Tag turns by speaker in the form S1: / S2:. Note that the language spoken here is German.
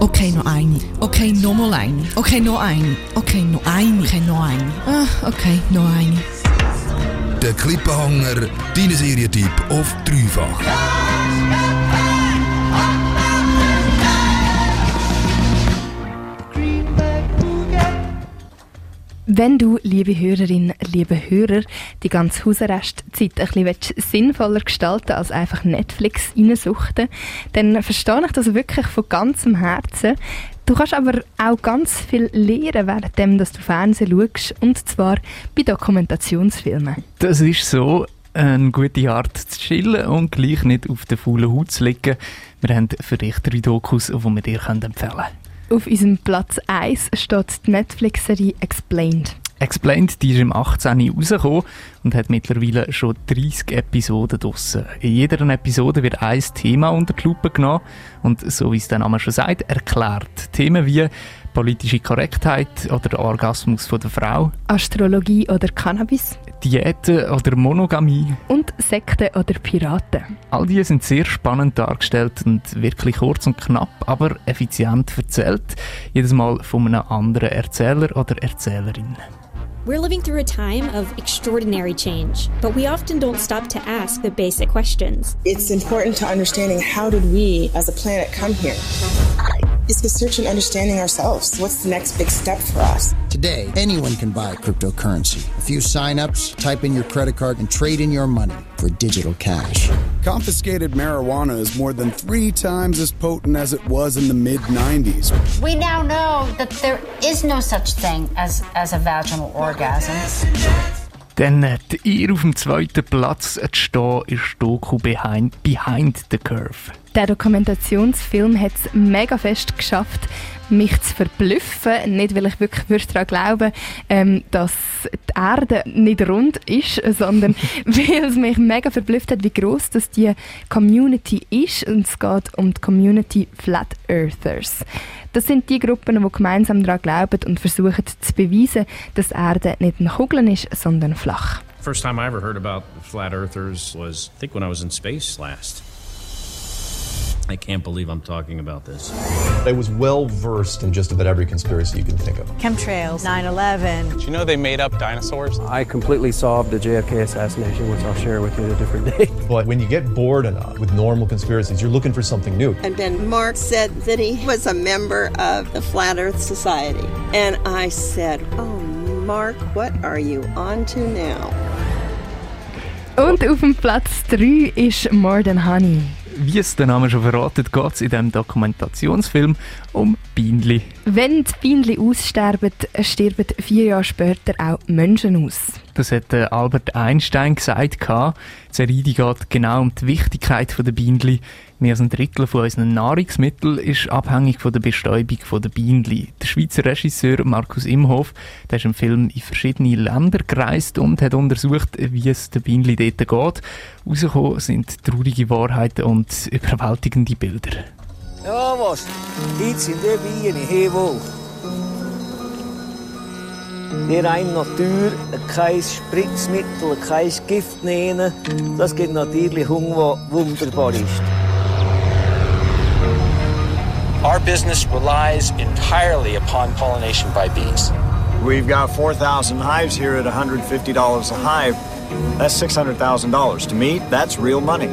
S1: Okay, no ein. Okay, no mal ein. Okay, no ein. Okay, no ein. Okay, no ein. Ah, okay, no ein.
S2: Der Klippenhanger, dein Serientyp auf dreifach.
S3: Wenn du, liebe Hörerin, liebe Hörer, die ganze Hausarrestzeit ein bisschen sinnvoller gestalten als einfach Netflix reinsuchten, dann verstehe ich das wirklich von ganzem Herzen. Du kannst aber auch ganz viel lernen, während du Fernsehen schaust, und zwar bei Dokumentationsfilmen.
S4: Das ist so eine gute Art zu chillen und gleich nicht auf der faulen Haut zu liegen. Wir haben für dich drei Dokus, die wir dir empfehlen können.
S3: Auf unserem Platz 1 steht die Netflix-Serie Explained.
S4: Explained, die ist im 18. rausgekommen und hat mittlerweile schon 30 Episoden draussen. In jeder Episode wird ein Thema unter die Lupe genommen und, so wie es der Name schon sagt, erklärt. Themen wie politische Korrektheit oder der Orgasmus von der Frau,
S3: Astrologie oder Cannabis,
S4: Diäten oder Monogamie
S3: und Sekten oder Piraten.
S4: All die sind sehr spannend dargestellt und wirklich kurz und knapp, aber effizient erzählt. Jedes Mal von einem anderen Erzähler oder Erzählerin.
S5: We're living through a time of extraordinary change, but we often don't stop to ask the basic questions.
S6: It's important to understanding how did we as a planet come here? It's the search and understanding ourselves. What's the next big step for us?
S7: Today, anyone can buy cryptocurrency. A few signups, type in your credit card, and trade in your money for digital cash.
S8: Confiscated marijuana is more than three times as potent as it was in the mid 90s.
S9: We now know that there is no such thing as, as a vaginal orgasm.
S4: Dann hat äh, ihr auf dem zweiten Platz zu stehen ist Doku Behind, Behind the Curve.
S3: Der Dokumentationsfilm hat es mega fest geschafft, mich zu verblüffen. Nicht, weil ich wirklich daran glaube, ähm, dass die Erde nicht rund ist, sondern weil es mich mega verblüfft hat, wie groß das die Community ist. Und es geht um die Community Flat Earthers. Das sind die Gruppen, die gemeinsam daran glauben und versuchen zu beweisen, dass die Erde nicht eine Kugel ist, sondern flach.
S10: First time I ever heard about flat earthers was, I think, when I was in space last. I can't believe I'm talking about this.
S11: I was well versed in just about every conspiracy you can think of.
S12: Chemtrails, 9 11.
S13: Did you know they made up dinosaurs?
S14: I completely solved the JFK assassination, which I'll share with you at a different day.
S11: But when you get bored enough with normal conspiracies, you're looking for something new.
S15: And then Mark said that he was a member of the Flat Earth Society. And I said, Oh, Mark, what are you on to now?
S3: Und auf dem Platz 3 ist More Than Honey.
S4: Wie es der Name schon verratet, geht es in diesem Dokumentationsfilm um Bienenli.
S3: Wenn die Bienenli aussterben, sterben vier Jahre später auch Menschen aus.
S4: Das hat Albert Einstein gesagt. Die Serie geht genau um die Wichtigkeit der Bienen. Mehr als ein Drittel von unseren Nahrungsmitteln ist abhängig von der Bestäubung der Bienen. Der Schweizer Regisseur Markus Imhoff der ist im Film in verschiedene Länder gereist und hat untersucht, wie es den Bienen dort geht. Rausgekommen sind traurige Wahrheiten und überwältigende Bilder.
S16: Ja, was? Jetzt sind die Bienen hier wohl. Die rein Natur, kein Spritzmittel, kein Gift nehmen, das gibt natürlich Hunger, wunderbar ist.
S17: Our business relies entirely upon pollination by bees.
S18: We've got 4,000 hives here at $150 a hive. That's $600,000. To me, that's real money.